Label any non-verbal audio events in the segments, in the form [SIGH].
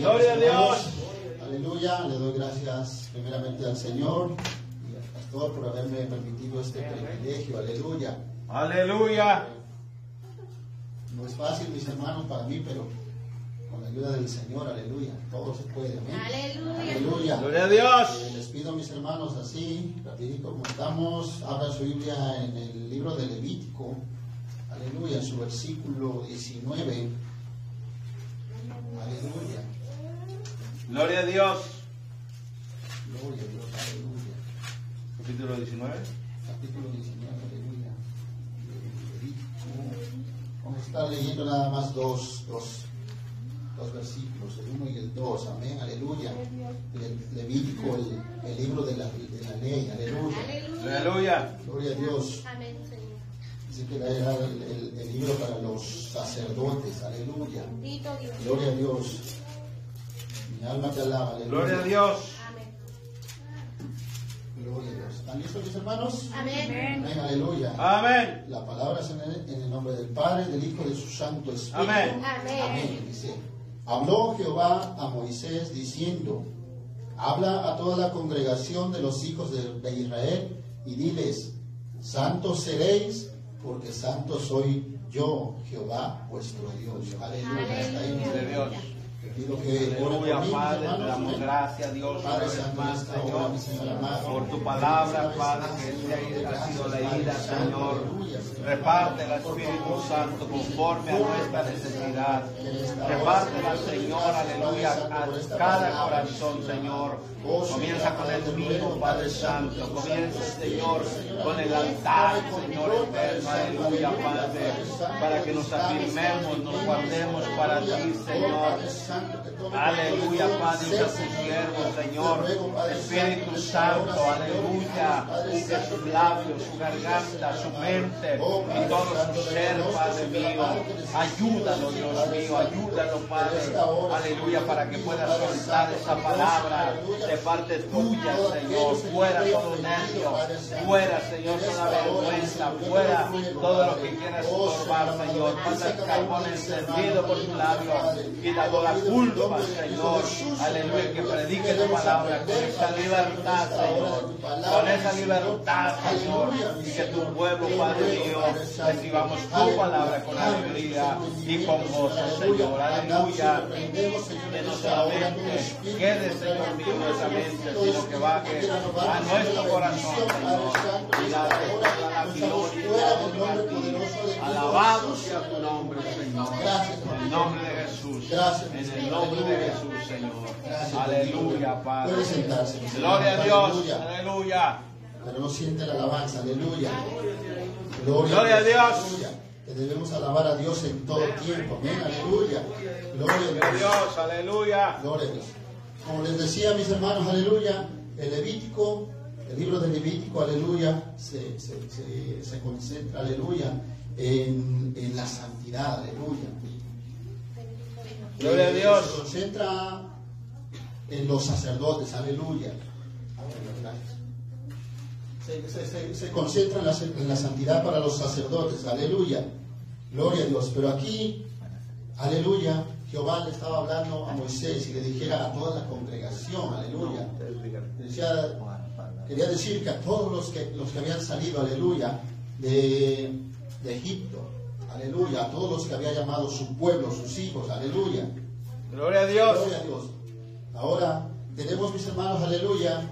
Gloria a. Dios. Aleluya. Le doy gracias primeramente al Señor y al pastor por haberme permitido este privilegio. Aleluya. Aleluya. No es fácil, mis hermanos, para mí, pero con la ayuda del Señor, aleluya. Todo se puede. Amén. Aleluya. Aleluya. Gloria a Dios. Eh, Les pido a mis hermanos así, rapidito como estamos, abra su Biblia en el libro de Levítico, aleluya, en su versículo 19, aleluya, Gloria a Dios. gloria a Dios, aleluya, Capítulo 19. capítulo 19, aleluya, vamos a estar leyendo nada más dos, dos, dos versículos, el 1 y el 2, amén, aleluya, Le- Levítico, el, el libro de la, de la ley, aleluya. Aleluya. Gloria a Dios. Amén, Señor. Dice que era el, el- el libro para los sacerdotes. Aleluya. Bendito Dios. Gloria a Dios. Mi alma te alaba. Aleluya. Gloria a Dios. Amén. Gloria a Dios. ¿Están listos mis hermanos? Amén. Amén. Aleluya. Amén. La palabra es en el, en el nombre del Padre, del Hijo y de su Santo Espíritu. Amén. Amén. Amén. Dice, habló Jehová a Moisés diciendo, habla a toda la congregación de los hijos de, de Israel y diles, santos seréis, porque santo soy yo, Jehová, vuestro Dios. Aleluya. Está ahí. Te pido que Aleluya, Padre, te damos gracias, Dios, Padre más, Señor, por tu palabra, Padre, que este ha sido leída, Señor. Reparte el Espíritu Santo conforme a nuestra necesidad. Repártela, Señor, aleluya, a cada corazón, Señor. Comienza con el mío, Padre Santo. Comienza, Señor, con el altar, Señor eterno, aleluya, Padre. Para que nos afirmemos, nos guardemos para ti, Señor. Aleluya, Padre, usa su siervo, Señor. Espíritu Santo, aleluya. Unge sus labios, su garganta, su mente y todo su ser, Padre mío. Ayúdalo, Dios mío, ayúdalo, Padre. Aleluya, para que pueda soltar esa palabra de parte tuya, Señor. Fuera todo nervio, fuera, Señor, toda vergüenza, fuera todo lo que quieras estorbar, Señor. Pasa el carbón encendido por tu labio. Quita toda culpa, Señor. Aleluya, que predique tu palabra con esa libertad, Señor. Con esa libertad, Señor. Y que tu pueblo, Padre mío, recibamos tu palabra con alegría y con gozo, Señor. Aleluya. Que no solamente quede, Señor mío, nuestra mente, sino que baje a nuestro corazón, Señor. Y la gloria la. Alabado sea tu nombre, Señor. El nombre de Jesús. En el nombre de Jesús, Señor. Aleluya, Padre. Puede sentarse. Gloria a Dios. Aleluya. Pero no siente la alabanza. Aleluya. Gloria, Gloria a Dios. Aleluya. Que debemos alabar a Dios en todo tiempo. Amén. Aleluya. Gloria a Gloria a Dios. Dios. Aleluya. Gloria a Dios. Como les decía, mis hermanos, aleluya, el Levítico, el libro de Levítico, aleluya, se, se, se- se concentra, aleluya, en, en la santidad, aleluya. Gloria a Dios. Se concentra en los sacerdotes, aleluya. Se, se- se- se concentra en la, en la santidad para los sacerdotes, aleluya. Gloria a Dios. Pero aquí, aleluya, Jehová le estaba hablando a Moisés y le dijera a toda la congregación, aleluya. Le decía, quería decir que a todos los que, los que habían salido, aleluya, de, de Egipto, aleluya, a todos los que había llamado su pueblo, sus hijos, aleluya. Gloria a Dios. Gloria a Dios. Ahora tenemos, mis hermanos, aleluya,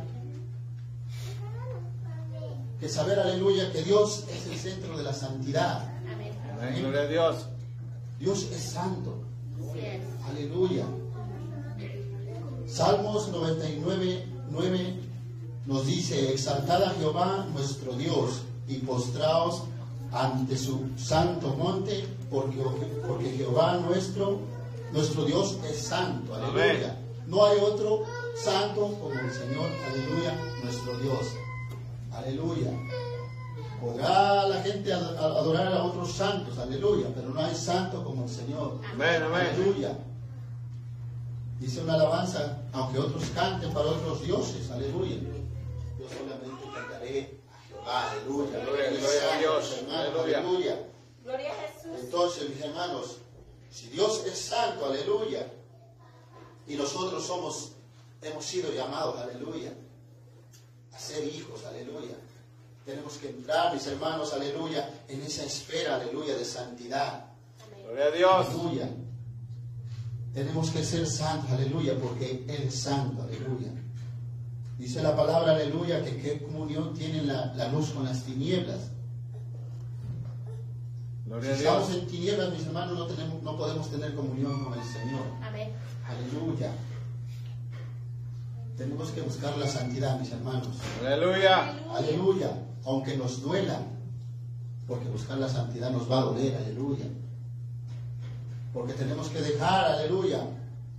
que saber, aleluya, que Dios es el centro de la santidad. Amén. Amén. Gloria a Dios. Dios es santo. Es. Aleluya. Salmos 99, 9 nos dice, exaltad a Jehová nuestro Dios y postraos ante su santo monte, porque, porque Jehová nuestro, nuestro Dios es santo. Aleluya. No hay otro santo como el Señor, aleluya, nuestro Dios. Aleluya. ¿Podrá la gente adorar a otros santos, aleluya, pero no hay santo como el Señor. Amén, amén. Aleluya. Dice una alabanza, aunque otros canten para otros dioses, aleluya. Yo solamente cantaré aleluya. Gloria a Dios, hermano, aleluya. aleluya. Gloria a Jesús. Entonces, mis hermanos, si Dios es santo, aleluya, y nosotros somos, hemos sido llamados, aleluya, a ser hijos, aleluya. Tenemos que entrar, mis hermanos, aleluya, en esa esfera, aleluya, de santidad. Gloria a Dios. Aleluya. Tenemos que ser santos, aleluya, porque Él es santo, aleluya. Dice la palabra, aleluya, que qué comunión tiene la, la luz con las tinieblas. Si Gloria estamos en tinieblas, mis hermanos, no, tenemos, no podemos tener comunión con el Señor. Amén. Aleluya. Tenemos que buscar la santidad, mis hermanos. Aleluya. Aleluya. Aunque nos duela, porque buscar la santidad nos va a doler, aleluya. Porque tenemos que dejar, aleluya,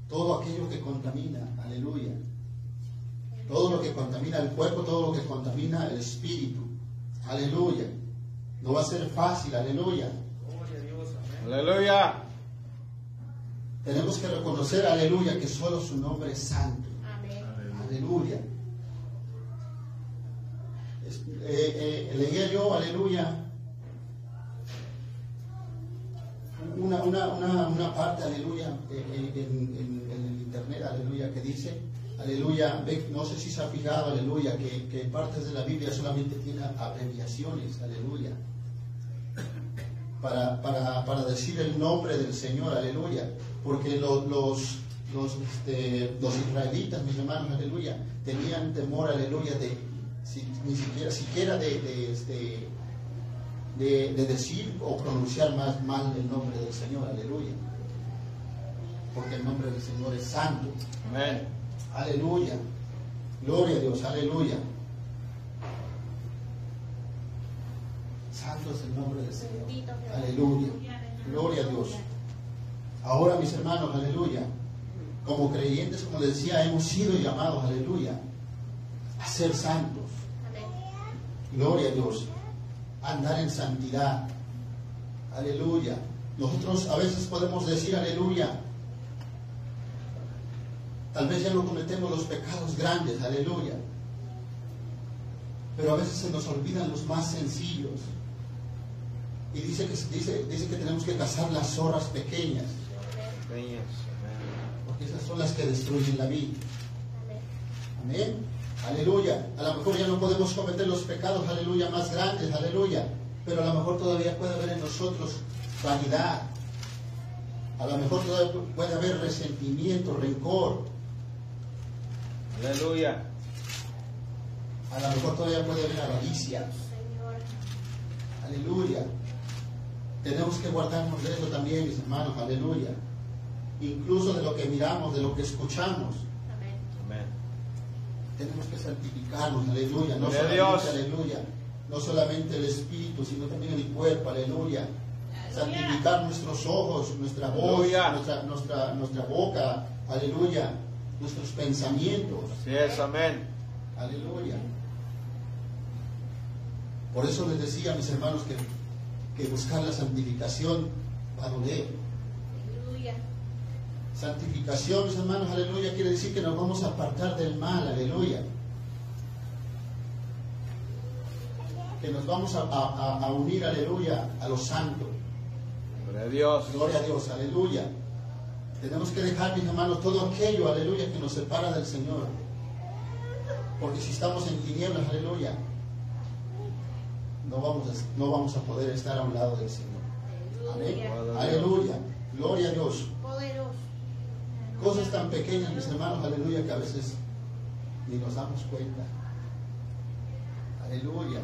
todo aquello que contamina, aleluya. Todo lo que contamina el cuerpo, todo lo que contamina el espíritu, aleluya. No va a ser fácil, aleluya. Aleluya. Tenemos que reconocer, aleluya, que solo su nombre es santo. Amén. Aleluya. Es- eh, eh, leía yo, aleluya, una, una, una, una parte, aleluya, eh, en, en- en el internet, aleluya, que dice, aleluya, no sé si se ha fijado, aleluya, que, que partes de la Biblia solamente tiene abreviaciones, aleluya, para, para, para decir el nombre del Señor, aleluya, porque lo- los, los, este, los israelitas, mis hermanos, aleluya, tenían temor, aleluya, de ni siquiera, siquiera de, este, de decir o pronunciar más mal el nombre del Señor, aleluya, porque el nombre del Señor es santo, Amén. Aleluya, gloria a Dios, aleluya. Santo es el nombre del Señor. Aleluya. Gloria a Dios. Ahora, mis hermanos, aleluya. Como creyentes, como les decía, hemos sido llamados, aleluya, a ser santos. Gloria a Dios. A andar en santidad. Aleluya. Nosotros a veces podemos decir, aleluya. Tal vez ya no cometemos los pecados grandes, aleluya. Pero a veces se nos olvidan los más sencillos. Y dice que, dice, dice que tenemos que cazar las zorras pequeñas, porque esas son las que destruyen la vida. Amén. Amén. Aleluya. A lo mejor ya no podemos cometer los pecados, aleluya, más grandes, aleluya. Pero a lo mejor todavía puede haber en nosotros vanidad. A lo mejor todavía puede haber resentimiento, rencor. Aleluya. A lo mejor todavía puede haber avaricia. Señor. Aleluya. Tenemos que guardarnos de eso también, mis hermanos. Aleluya. Incluso de lo que miramos, de lo que escuchamos. Amén. Amén. Tenemos que santificarnos, aleluya. No solamente, Dios. aleluya. No solamente el espíritu, sino también el cuerpo, aleluya. Santificar nuestros ojos, nuestra voz, nuestra, nuestra boca, aleluya. Nuestros pensamientos, Así es, amén. aleluya. Por eso les decía a mis hermanos que, que buscar la santificación va a doler. Aleluya. Santificación, mis hermanos, aleluya, quiere decir que nos vamos a apartar del mal, aleluya. Que nos vamos a, a- a- a unir, aleluya, a los santos. Gloria a Dios. Gloria a Dios, aleluya. Tenemos que dejar, mis hermanos, todo aquello, aleluya, que nos separa del Señor. Porque si estamos en tinieblas, aleluya, no vamos a, no vamos a poder estar a un lado del Señor. Amén. Aleluya. Aleluya. Gloria a Dios. Poderoso. Cosas tan pequeñas, mis hermanos, aleluya, que a veces ni nos damos cuenta. Aleluya.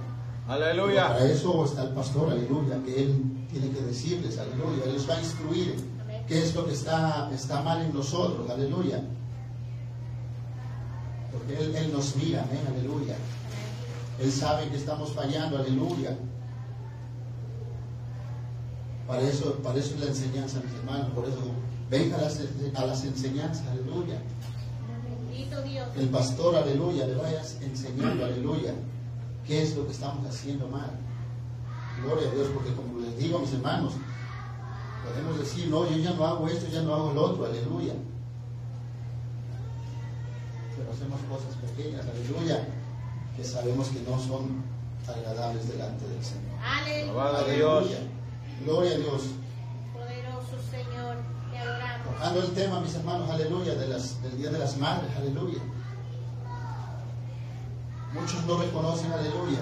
Pero Aleluya. Para eso está el pastor, aleluya, que él tiene que decirles, aleluya, él les va a instruir. Qué es lo que está, está mal en nosotros, aleluya. Porque él, él nos mira, amén, aleluya. Él sabe que estamos fallando, aleluya. Para eso, para eso es la enseñanza, mis hermanos, por eso venga a las, a las enseñanzas, aleluya. Dios. El pastor, aleluya, le vayas enseñando, aleluya, qué es lo que estamos haciendo mal. Gloria a Dios, porque como les digo mis hermanos, podemos decir, no, yo ya no hago esto, ya no hago el otro, aleluya. Pero hacemos cosas pequeñas, aleluya, que sabemos que no son agradables delante del Señor. Aleluya. Alabado a Dios. Aleluya. Gloria a Dios. Poderoso Señor, te adoramos. Tocando el tema, mis hermanos, aleluya, de las, del Día de las Madres, aleluya. Muchos no reconocen, aleluya,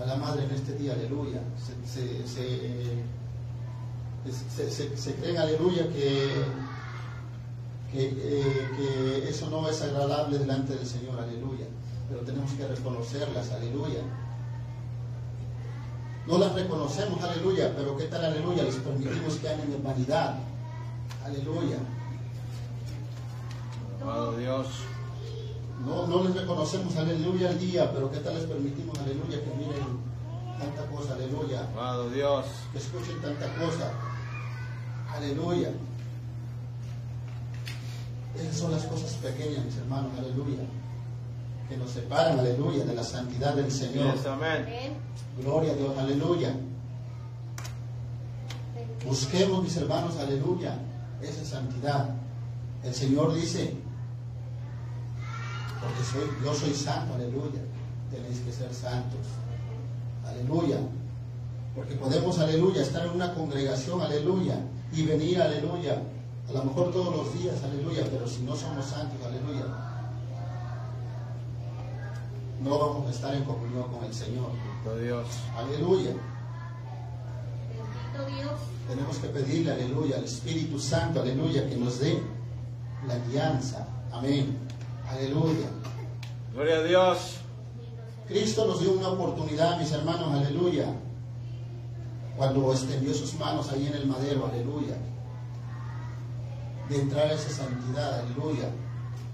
a la Madre en este día, aleluya. Se, se, se, eh, se- se- se creen, aleluya, que, que, eh, que eso no es agradable delante del Señor, aleluya. Pero tenemos que reconocerlas, aleluya. No las reconocemos, aleluya, pero ¿qué tal, aleluya? Les permitimos que anden en vanidad, aleluya. Alabado Dios. No, no les reconocemos, aleluya, al día, pero ¿qué tal les permitimos, aleluya, que miren tanta cosa, aleluya, Alabado Dios. que escuchen tanta cosa, aleluya. Esas son las cosas pequeñas, mis hermanos, aleluya, que nos separan, aleluya, de la santidad del Señor. Yes, amén. Amén. Gloria a Dios, aleluya. Busquemos, mis hermanos, aleluya, esa santidad. El Señor dice, porque soy, yo soy santo, aleluya. Tenéis que ser santos. Aleluya. Porque podemos, aleluya, estar en una congregación, aleluya, y venir, aleluya, a lo mejor todos los días, aleluya, pero si no somos santos, aleluya, no vamos a estar en comunión con el Señor. Bendito Dios. Aleluya. Bendito Dios. Tenemos que pedirle, aleluya, al Espíritu Santo, aleluya, que nos dé la guianza. Amén. Aleluya. Gloria a Dios. Cristo nos dio una oportunidad, mis hermanos, aleluya. Cuando extendió sus manos ahí en el madero, aleluya. De entrar a esa santidad, aleluya.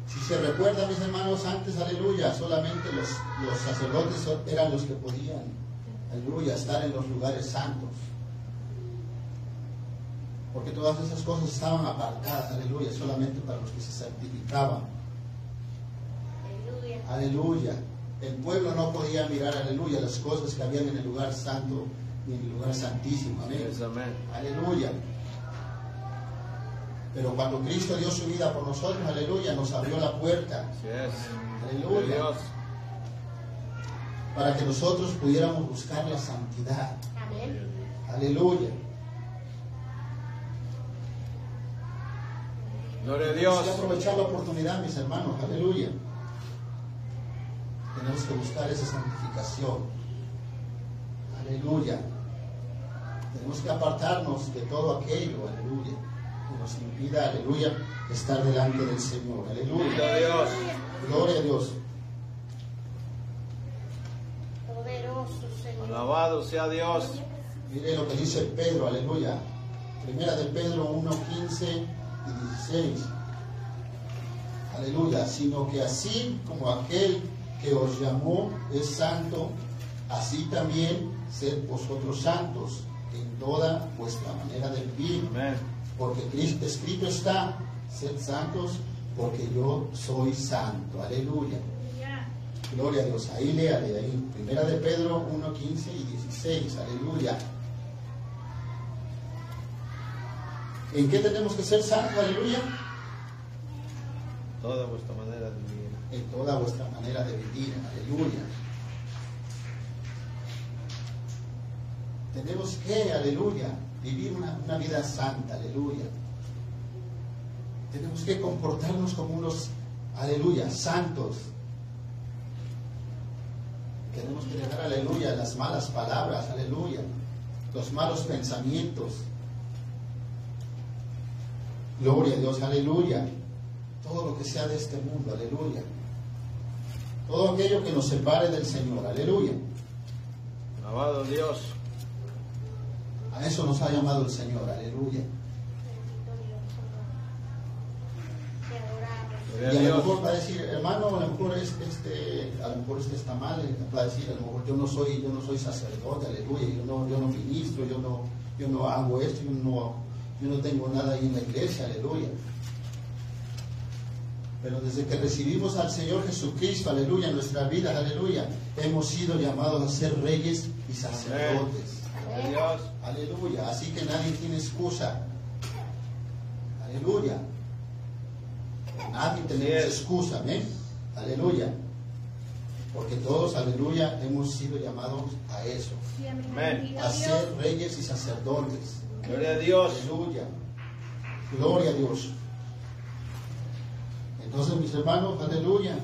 Si se recuerda, mis hermanos, antes, aleluya, solamente los, los sacerdotes eran los que podían, aleluya, estar en los lugares santos. Porque todas esas cosas estaban apartadas, aleluya, solamente para los que se santificaban. Aleluya. Aleluya. El pueblo no podía mirar, aleluya, las cosas que habían en el lugar santo y en el lugar santísimo. Amén. Yes, amén. Aleluya. Pero cuando Cristo dio su vida por nosotros, aleluya, nos abrió la puerta Así es. Aleluya. Dios. para que nosotros pudiéramos buscar la santidad. Amén. Aleluya. Gloria a Tenemos Dios. que aprovechar la oportunidad, mis hermanos. Aleluya. Tenemos que buscar esa santificación. Aleluya. Tenemos que apartarnos de todo aquello, aleluya, que nos impida, aleluya, estar delante del Señor. Aleluya. Dios. Gloria a Dios. Poderoso Señor. Alabado sea Dios. Mire lo que dice Pedro, aleluya. Primera de Pedro 1, 15 y 16. Aleluya. Sino que así como aquel que os llamó es santo, así también sed vosotros santos en toda vuestra manera de vivir. Amén. Porque Cristo escrito está, sed santos porque yo soy santo. Aleluya. Gloria a Dios. Ahí léale ahí. Primera de Pedro 1, 15 y 16. Aleluya. ¿En qué tenemos que ser santos? Aleluya. Toda vuestra manera de vivir. En toda vuestra manera de vivir. Aleluya. Tenemos que, aleluya, vivir una, una vida santa. Aleluya. Tenemos que comportarnos como unos, aleluya, santos. Tenemos que dejar, aleluya, las malas palabras, aleluya, los malos pensamientos. Gloria a Dios, aleluya. Todo lo que sea de este mundo, aleluya. Todo aquello que nos separe del Señor, aleluya. Alabado Dios. A eso nos ha llamado el Señor, aleluya. Y a lo mejor va a decir, hermano, a lo mejor es- este, a lo mejor este está mal, eh, va a decir, a lo mejor yo no soy, yo no soy sacerdote, aleluya, yo no, yo no ministro, yo no, yo no hago esto, yo no, yo no tengo nada ahí en la iglesia, aleluya. Pero desde que recibimos al Señor Jesucristo, aleluya, en nuestra vida, aleluya, hemos sido llamados a ser reyes y sacerdotes. Gloria a Dios. Aleluya. Así que nadie tiene excusa. Aleluya. Nadie tenemos excusa. Amén. Aleluya. Porque todos, aleluya, hemos sido llamados a eso. Amén. A ser reyes y sacerdotes. Gloria a Dios. Aleluya. Gloria a Dios. Entonces, mis hermanos, aleluya.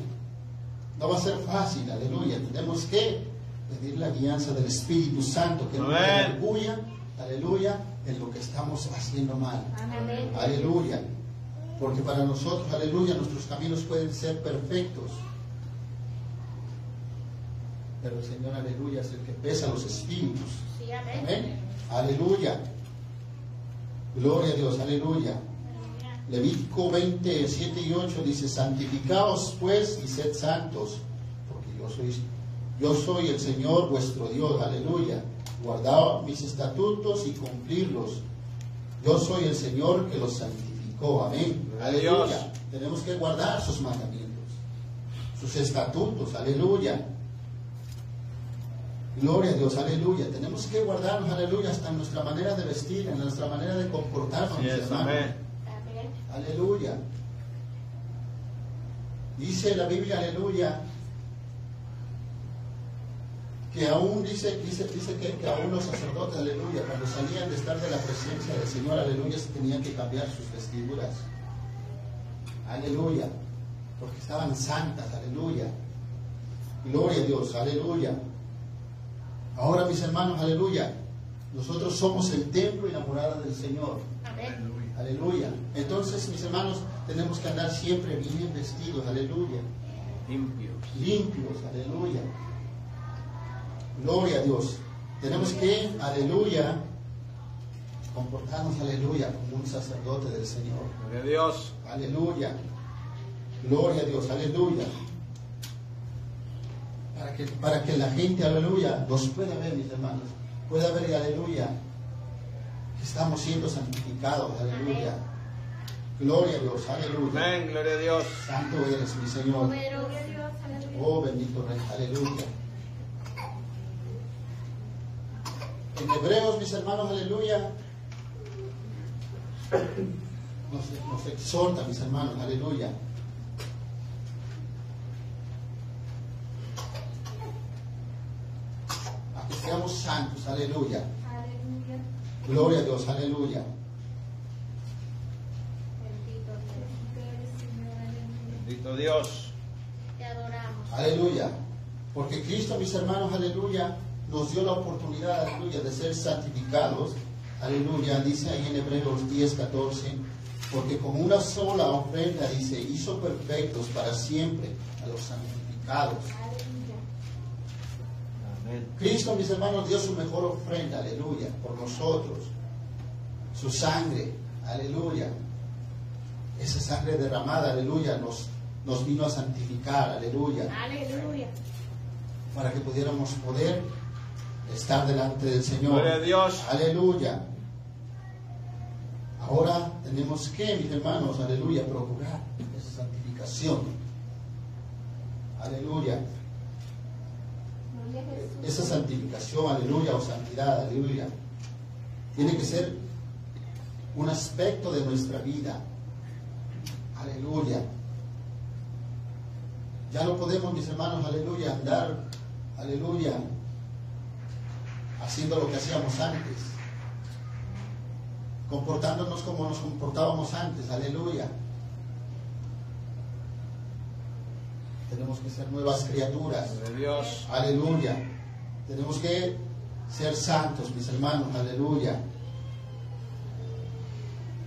No va a ser fácil, aleluya. Tenemos que pedir la guianza del Espíritu Santo, que nos aleluya, aleluya, en lo que estamos haciendo mal. Amén. Aleluya. Porque para nosotros, aleluya, nuestros caminos pueden ser perfectos. Pero el Señor, aleluya, es el que pesa los espíritus. Sí, amén. Amén. Aleluya. Gloria a Dios, aleluya. Levítico 20, 7 y 8 dice, santificaos pues y sed santos, porque yo soy, yo soy el Señor vuestro Dios, aleluya. Guardad mis estatutos y cumplirlos. Yo soy el Señor que los santificó, amén. Gloria a Aleluya. Dios. Tenemos que guardar sus mandamientos, sus estatutos, aleluya. Gloria a Dios, aleluya. Tenemos que guardarnos, aleluya, hasta en nuestra manera de vestir, en nuestra manera de comportarnos, es, amén. Amén. Aleluya. Dice la Biblia, aleluya, que aún dice, dice, dice que, que aún los sacerdotes, aleluya, cuando salían de estar de la presencia del Señor, aleluya, se tenían que cambiar sus vestiduras. Aleluya. Porque estaban santas, aleluya. Gloria a Dios, aleluya. Ahora, mis hermanos, aleluya. Nosotros somos el templo y la morada del Señor. Amén. Aleluya. Entonces, mis hermanos, tenemos que andar siempre bien vestidos, aleluya. Limpios. Limpios, aleluya. Gloria a Dios. Tenemos que, aleluya, comportarnos, aleluya, como un sacerdote del Señor. Gloria a Dios. Aleluya. Gloria a Dios, aleluya. Para que, para que la gente, aleluya, nos pueda ver, mis hermanos. Pueda ver, aleluya, que estamos siendo santificados, aleluya. Gloria a Dios, aleluya. Amén. Gloria a Dios. Santo eres, mi Señor. Poderoso Dios. Aleluya. Oh, bendito Rey, aleluya. En Hebreos, mis hermanos, aleluya, nos, nos exhorta, mis hermanos, aleluya. A que seamos santos, aleluya. Aleluya. Gloria a Dios, aleluya. Bendito Dios. Señor, aleluya. Bendito Dios. Te adoramos. Aleluya. Porque Cristo, mis hermanos, aleluya, nos dio la oportunidad, aleluya, de ser santificados. Aleluya. Dice ahí en Hebreos 10, 14. Porque con una sola ofrenda, dice, hizo perfectos para siempre a los santificados. Amén. Cristo, mis hermanos, dio su mejor ofrenda, aleluya, por nosotros. Su sangre, aleluya. Esa sangre derramada, aleluya, nos, nos vino a santificar, aleluya. Aleluya. para que pudiéramos poder estar delante del Señor. Gloria a Dios. Aleluya. Ahora tenemos que, mis hermanos, aleluya, procurar esa santificación. Aleluya. Esa santificación, aleluya, o santidad, aleluya, tiene que ser un aspecto de nuestra vida. Aleluya. Ya no podemos, mis hermanos, aleluya, andar, aleluya, haciendo lo que hacíamos antes. Comportándonos como nos comportábamos antes, aleluya. Tenemos que ser nuevas criaturas. Dios. Aleluya. Tenemos que ser santos, mis hermanos. Aleluya.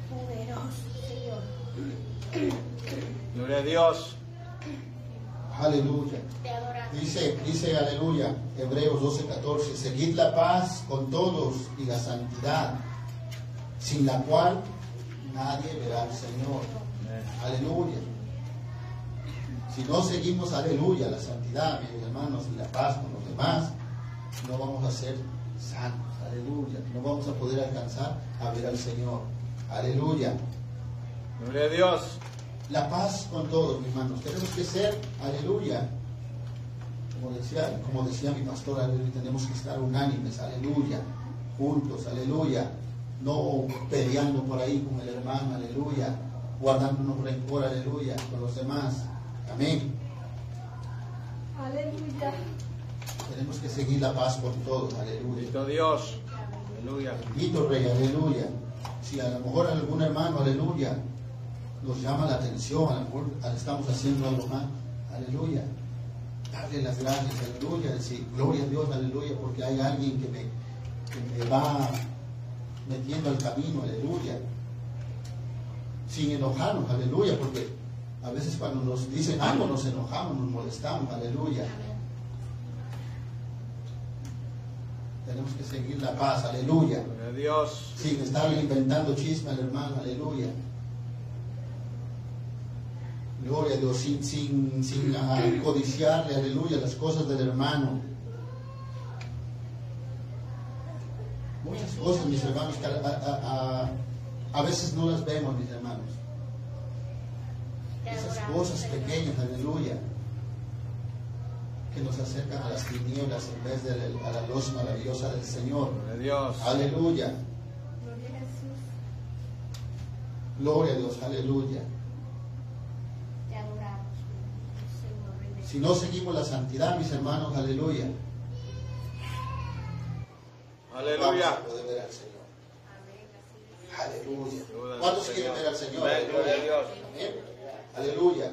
Poderoso Señor. Gloria a Dios. Aleluya. Te adoramos. Dice, dice, aleluya, Hebreos 12, 14, seguid la paz con todos y la santidad, sin la cual nadie verá al Señor. Aleluya. Si no seguimos, aleluya, la santidad, mis hermanos, y la paz con los demás, no vamos a ser santos. Aleluya. No vamos a poder alcanzar a ver al Señor. Aleluya. Gloria a Dios. La paz con todos, mis hermanos. Tenemos que ser, aleluya. Como decía, como decía mi pastor, aleluya, tenemos que estar unánimes, aleluya. Juntos, aleluya. No peleando por ahí con el hermano, aleluya. Guardándonos rencor, aleluya, con los demás. Amén. Aleluya. Tenemos que seguir la paz con todos, aleluya. Bendito Dios. Aleluya. Bendito Rey, aleluya. Si a lo mejor algún hermano, aleluya, nos llama la atención, a lo mejor estamos haciendo algo mal, aleluya. Darle las gracias, aleluya, decir gloria a Dios, aleluya, porque hay alguien que me, que me va metiendo al camino, aleluya. Sin enojarnos, aleluya, porque a veces cuando nos dicen algo nos enojamos, nos molestamos, aleluya. Tenemos que seguir la paz, aleluya. Dios. Sin estar inventando chisme al hermano, aleluya. Gloria a Dios, sin, sin, sin codiciarle, aleluya, las cosas del hermano. Muchas cosas, mis hermanos, que a, a- a- a veces no las vemos, mis hermanos. Esas cosas pequeñas, aleluya, que nos acercan a las tinieblas en vez de la- a la luz maravillosa del Señor. Gloria a Dios. Aleluya. Gloria a Jesús. Gloria a Dios, aleluya. Te adoramos, Señor. Rey de Si no seguimos la santidad, mis hermanos, aleluya. Vamos Aleluya. a poder ver al Señor. Aleluya. ¿Cuántos quieren ver al Señor? Amén, gloria a Dios. Amén. Aleluya.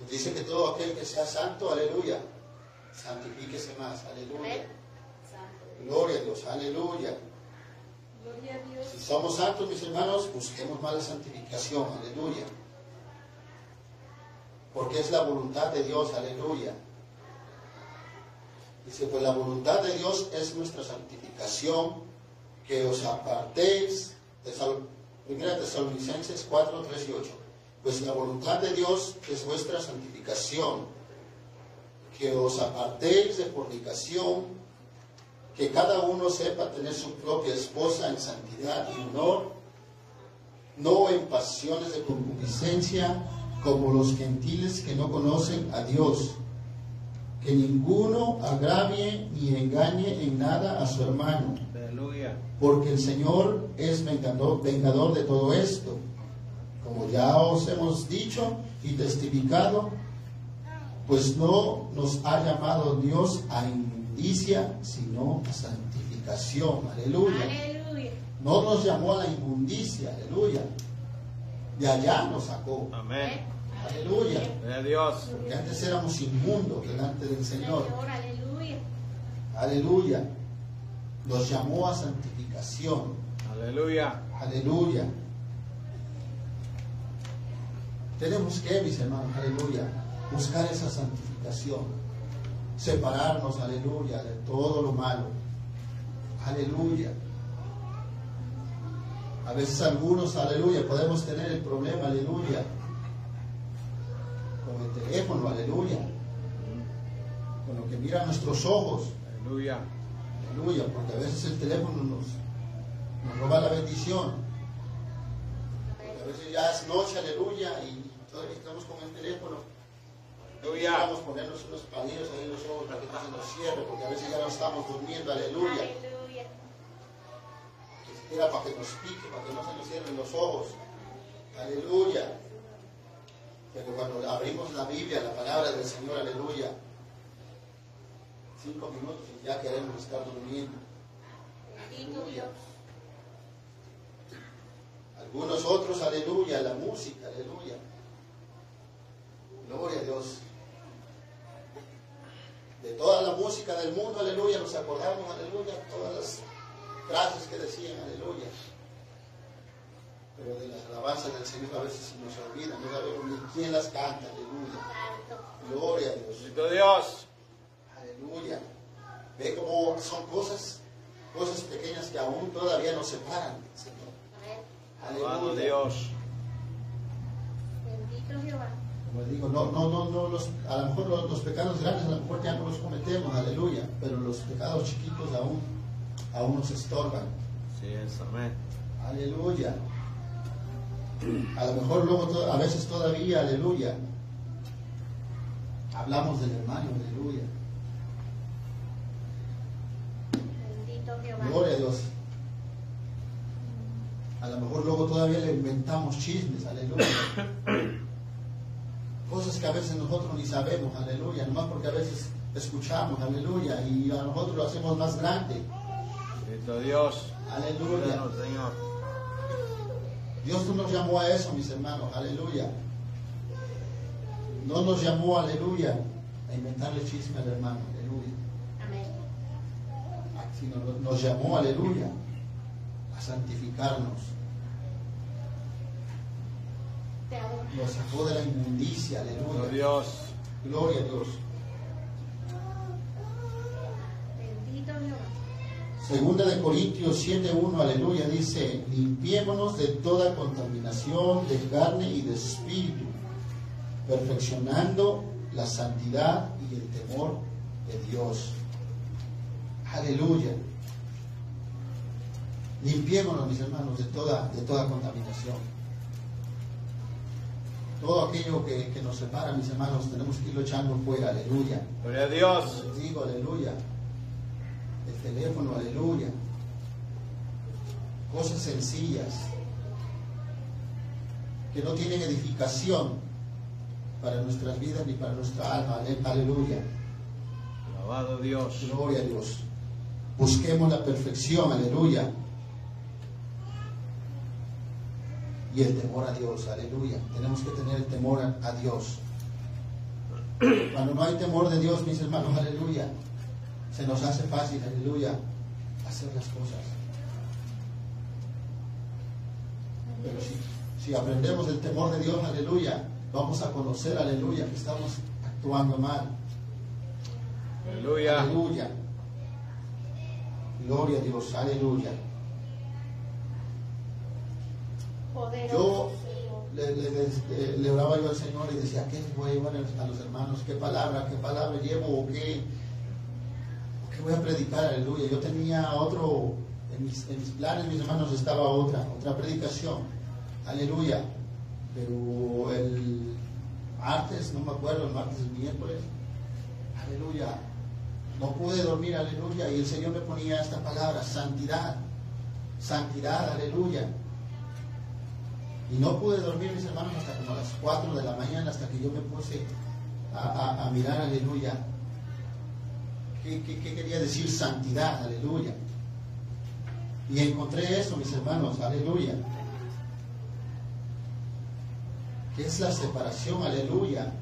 Nos dice que todo aquel que sea santo, aleluya, santifíquese más, aleluya. Gloria a Dios, aleluya. Gloria a Dios. Si somos santos, mis hermanos, busquemos más la santificación, aleluya. Porque es la voluntad de Dios, aleluya. Dice, pues la voluntad de Dios es nuestra santificación, que os apartéis, Primera Tesalonicenses 4, 3 y 8. Pues la voluntad de Dios es vuestra santificación, que os apartéis de fornicación, que cada uno sepa tener su propia esposa en santidad y honor, no en pasiones de concupiscencia como los gentiles que no conocen a Dios. Que ninguno agravie ni engañe en nada a su hermano, Aleluya. porque el Señor es vengador, vengador de todo esto. Como ya os hemos dicho y testificado, pues no nos ha llamado Dios a inmundicia, sino a santificación. Aleluya. Aleluya. No nos llamó a la inmundicia, aleluya. De allá nos sacó, Amén. aleluya. Gloria Dios. Porque antes éramos inmundos delante del Señor, Señor, aleluya. aleluya. Nos llamó a santificación, Aleluya. aleluya. Tenemos que, mis hermanos, aleluya, buscar esa santificación, separarnos, aleluya, de todo lo malo, aleluya. A veces algunos, aleluya, podemos tener el problema, aleluya, con el teléfono, aleluya, con lo que miran nuestros ojos, Aleluya. aleluya, porque a veces el teléfono nos, nos roba la bendición. A veces ya es noche, aleluya, y todavía estamos con el teléfono. Aleluya. Vamos a ponernos unos palillos ahí en los ojos para que no se nos cierre, porque a veces ya no estamos durmiendo, aleluya. Aleluya. Siquiera para que nos pique, para que no se nos cierren los ojos. Aleluya. Pero cuando abrimos la Biblia, la palabra del Señor, aleluya, cinco minutos y ya queremos estar durmiendo. Dios. Algunos otros, aleluya, la música, aleluya. Gloria a Dios. De toda la música del mundo, aleluya, nos acordamos, aleluya, todas las frases que decían, aleluya. Pero de las alabanzas del Señor a veces se nos olvida, no sabemos ni quién las canta, aleluya. Gloria a Dios. Bendito Dios. Aleluya. Ve cómo son cosas, cosas pequeñas que aún todavía nos separan, Señor. Aleluya. Dios. Bendito Jehová. Como digo, no, no, no, no, los, a lo mejor los, los pecados grandes a lo mejor ya no los cometemos, aleluya, pero los pecados chiquitos aún, aún nos estorban, Sí es. Amén. aleluya. A lo mejor luego, a veces todavía, aleluya, hablamos del hermano, aleluya. Bendito Jehová. Gloria a Dios. A lo mejor luego todavía le inventamos chismes, aleluya. [COUGHS] Cosas que a veces nosotros ni sabemos, aleluya, nomás porque a veces escuchamos, aleluya, y a nosotros lo hacemos más grande, Bendito Dios. aleluya. Ayúdanos, Señor. Dios no nos llamó a eso, mis hermanos, aleluya. No nos llamó, aleluya, a inventarle chisme al hermano, aleluya. Amén. Sino nos- nos llamó, aleluya, a santificarnos. Nos sacó de la inmundicia, aleluya. Dios. Gloria a Dios. Bendito Jehová. Segunda de Corintios 7.1, aleluya, dice, limpiémonos de toda contaminación de carne y de espíritu, perfeccionando la santidad y el temor de Dios. Aleluya. Limpiémonos, mis hermanos, de toda, de toda contaminación. Todo aquello que, que nos separa, mis hermanos, tenemos que irlo echando fuera, aleluya. Gloria a Dios. Les digo, aleluya. El teléfono, aleluya. Cosas sencillas que no tienen edificación para nuestras vidas ni para nuestra alma. Ale- Aleluya. Alabado Dios. Gloria a Dios. Busquemos la perfección, aleluya. Y el temor a Dios, aleluya. Tenemos que tener el temor a, a Dios. Cuando no hay temor de Dios, mis hermanos, aleluya, se nos hace fácil, aleluya, hacer las cosas. Pero si, si aprendemos el temor de Dios, aleluya, vamos a conocer, aleluya, que estamos actuando mal. Aleluya. Aleluya. Gloria a Dios, aleluya. Yo le, le- le- le oraba yo al Señor y decía, ¿qué voy a llevar a los hermanos? ¿Qué palabra, qué palabra llevo o qué, voy a predicar? Aleluya. Yo tenía otro, en mis, en mis planes, mis hermanos, estaba otra, otra predicación. Aleluya. Pero el martes, no me acuerdo, el martes, el miércoles, aleluya. No pude dormir, aleluya. Y el Señor me ponía esta palabra, santidad. Santidad, aleluya. Y no pude dormir, mis hermanos, hasta como a las 4 de la mañana, hasta que yo me puse a- a mirar, aleluya. ¿Qué, qué- qué quería decir santidad? Aleluya. Y encontré eso, mis hermanos, aleluya. Que es la separación, aleluya,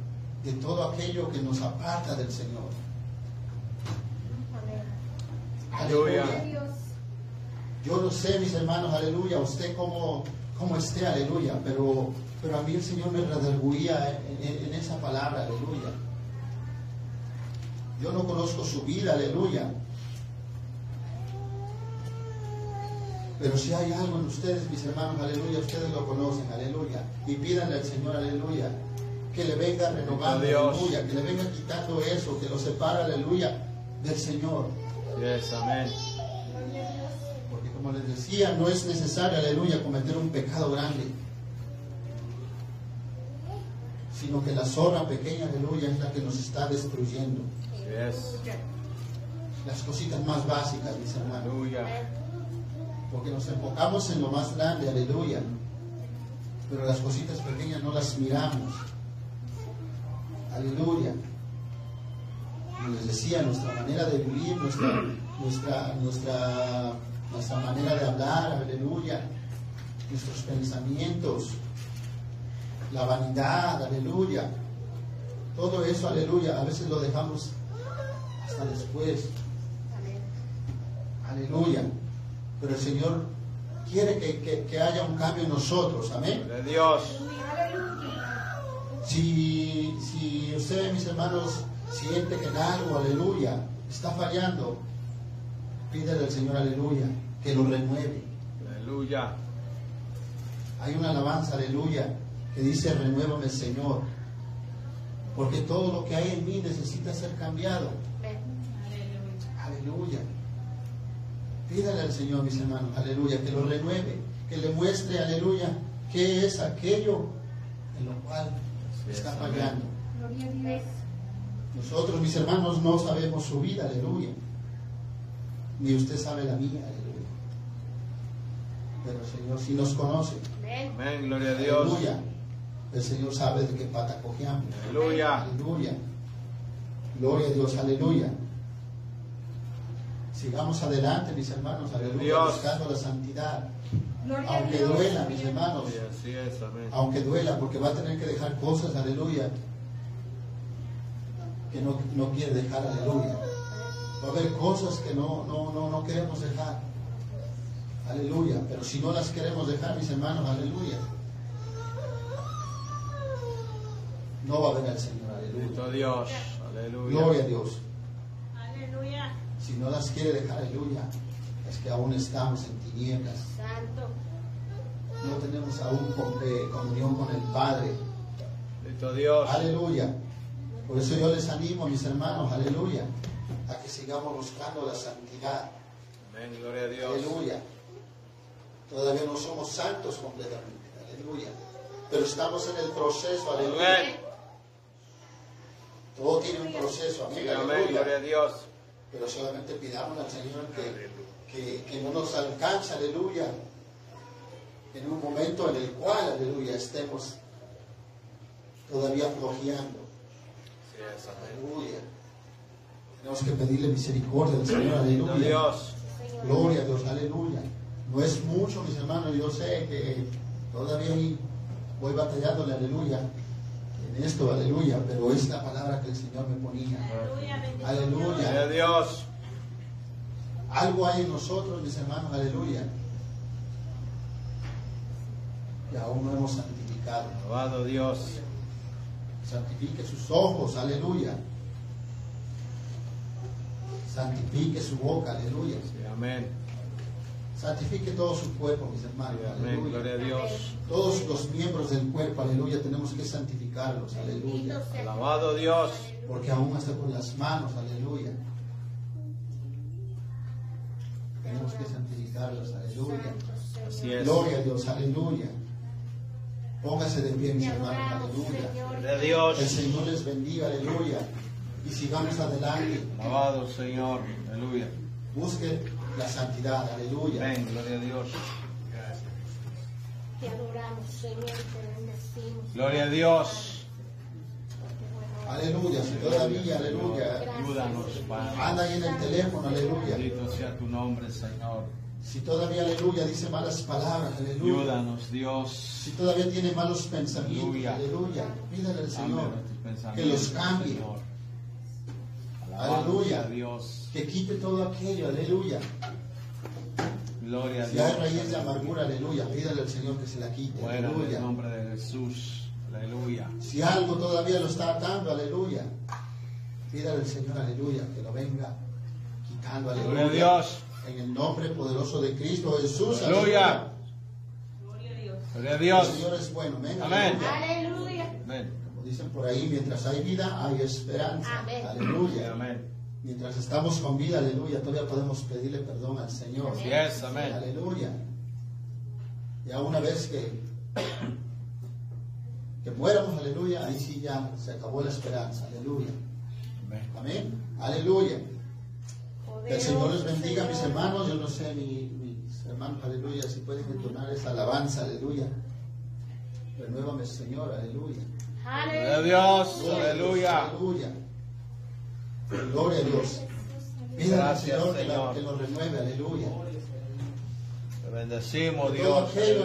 de todo aquello que nos aparta del Señor. Aleluya. Yo no sé, mis hermanos, aleluya, usted cómo, cómo esté, aleluya, pero, pero a mí el Señor me redarguía en, en- en esa palabra, aleluya. Yo no conozco su vida, aleluya. Pero si hay algo en ustedes, mis hermanos, aleluya, ustedes lo conocen, aleluya. Y pídanle al Señor, aleluya, que le venga renovando, Dios. aleluya, que le venga quitando eso, que lo separa, aleluya, del Señor. Yes, amén. Porque como les decía, no es necesario, aleluya, cometer un pecado grande. Sino que la zorra pequeña, aleluya, es la que nos está destruyendo. Yes. Las cositas más básicas, mis hermanos. Aleluya. Porque nos enfocamos en lo más grande, aleluya. Pero las cositas pequeñas no las miramos. Aleluya. Como les decía, nuestra manera de vivir, nuestra, nuestra, nuestra, nuestra manera de hablar, aleluya. Nuestros pensamientos, la vanidad, aleluya. Todo eso, aleluya, a veces lo dejamos hasta después. Aleluya. Pero el Señor quiere que, que- que haya un cambio en nosotros. Amén. A Dios. Aleluya. Si, si usted, mis hermanos, siente que en algo, aleluya, está fallando, pídele al Señor, aleluya, que lo renueve. Aleluya. Hay una alabanza, aleluya, que dice, renuévame, Señor. Porque todo lo que hay en mí necesita ser cambiado. Aleluya. Pídale al Señor, mis hermanos, aleluya, que lo renueve, que le muestre, aleluya, ¿Qué es aquello en lo cual está fallando? Gloria a Dios. Nosotros, mis hermanos, no sabemos su vida, aleluya. Ni usted sabe la mía, aleluya. Pero el Señor sí nos conoce. Amén. Amén, gloria a Dios. Aleluya. El Señor sabe de qué pata cojeamos. Aleluya. Aleluya. Gloria a Dios, aleluya. Sigamos adelante, mis hermanos, aleluya, Dios. buscando la santidad. Gloria Aunque Dios. duela, mis hermanos, Sí, así es, amén. aunque duela, porque va a tener que dejar cosas, aleluya, que no, no quiere dejar, aleluya. Va a haber cosas que no, no, no, no queremos dejar, aleluya. Pero si no las queremos dejar, mis hermanos, aleluya, no va a ver al Señor, aleluya. Bendito Dios. Aleluya. Gloria a Dios. Aleluya. Si no las quiere dejar, aleluya, es que aún estamos en tinieblas. Santo. No tenemos aún com- comunión con el Padre. Bendito Dios. Aleluya. Por eso yo les animo, mis hermanos, aleluya, a que sigamos buscando la santidad. Amén, gloria a Dios. Aleluya. Todavía no somos santos completamente. Aleluya. Pero estamos en el proceso. Aleluya. Amén. Todo tiene un proceso. Sí, Amén. gloria a. Dios. Pero solamente pidamos al Señor que, que, que no nos alcance. Aleluya. En un momento en el cual, aleluya, estemos todavía flojeando. Sí, es. Aleluya. Tenemos que pedirle misericordia al Señor. Aleluya. Dios. Gloria a Dios, aleluya. No es mucho, mis hermanos, yo sé que todavía voy batallándole, aleluya, en esto, aleluya, pero es la palabra que el Señor me ponía. Aleluya. Dios. Algo hay en nosotros, mis hermanos, aleluya, que aún no hemos santificado. Alabado Dios. Santifique sus ojos, aleluya. Santifique su boca, aleluya. Sí, amén. Santifique todo su cuerpo, mis hermanos, amén, gloria a Dios. Todos los miembros del cuerpo, aleluya, tenemos que santificarlos, aleluya. Alabado Dios. Porque aún hasta con las manos, aleluya. Tenemos que santificarlos, aleluya. Así es. Gloria a Dios, aleluya. Póngase de pie, mis hermanos, aleluya. Señor. Gloria a Dios. El Señor les bendiga, aleluya. Y sigamos adelante. Alabado Señor. Aleluya. Busque la santidad, aleluya. Amén, gloria a Dios. Te adoramos, Señor, te bendecimos. Gloria a Dios. Aleluya, si todavía, aleluya. Ayúdanos, Padre. Anda ahí en el teléfono, aleluya. Bendito sea tu nombre, Señor. Si todavía, aleluya, dice malas palabras, aleluya. Ayúdanos, Dios. Si todavía tiene malos pensamientos, Aleluya. aleluya. Pídale al Señor que los cambie, Señor. Aleluya. Dios. que quite todo aquello, aleluya. Gloria a Si hay Dios. raíz de amargura, aleluya, pídale al Señor que se la quite, Bueno, en el aleluya. nombre de Jesús. Aleluya. Si algo todavía lo está atando, aleluya, pídale al Señor, aleluya, que lo venga quitando, aleluya. Gloria a Dios. En el nombre poderoso de Cristo Jesús, Aleluya. Gloria a Dios. El Señor es bueno, amén. Amén. aleluya. Aleluya. Amén. Como dicen por ahí, mientras hay vida, hay esperanza. Amén. Aleluya. Amén. Mientras estamos con vida, aleluya, todavía podemos pedirle perdón al Señor. Así es, amén. Aleluya. Ya una vez que, que muéramos, aleluya, ahí sí ya se acabó la esperanza. Aleluya. Amén. Amén. Aleluya. Que el Señor les bendiga, mis hermanos. Yo no sé, mi- mis hermanos, aleluya, si pueden entonar esa alabanza, aleluya. Renuévame, Señor, aleluya. Gloria a Aleluya. Dios. Gloria a Dios, Aleluya. Aleluya. Gloria a Dios. Pídale al Gracias, Señor que, la- Señor. que lo renueve, aleluya. Te bendecimos, Dios.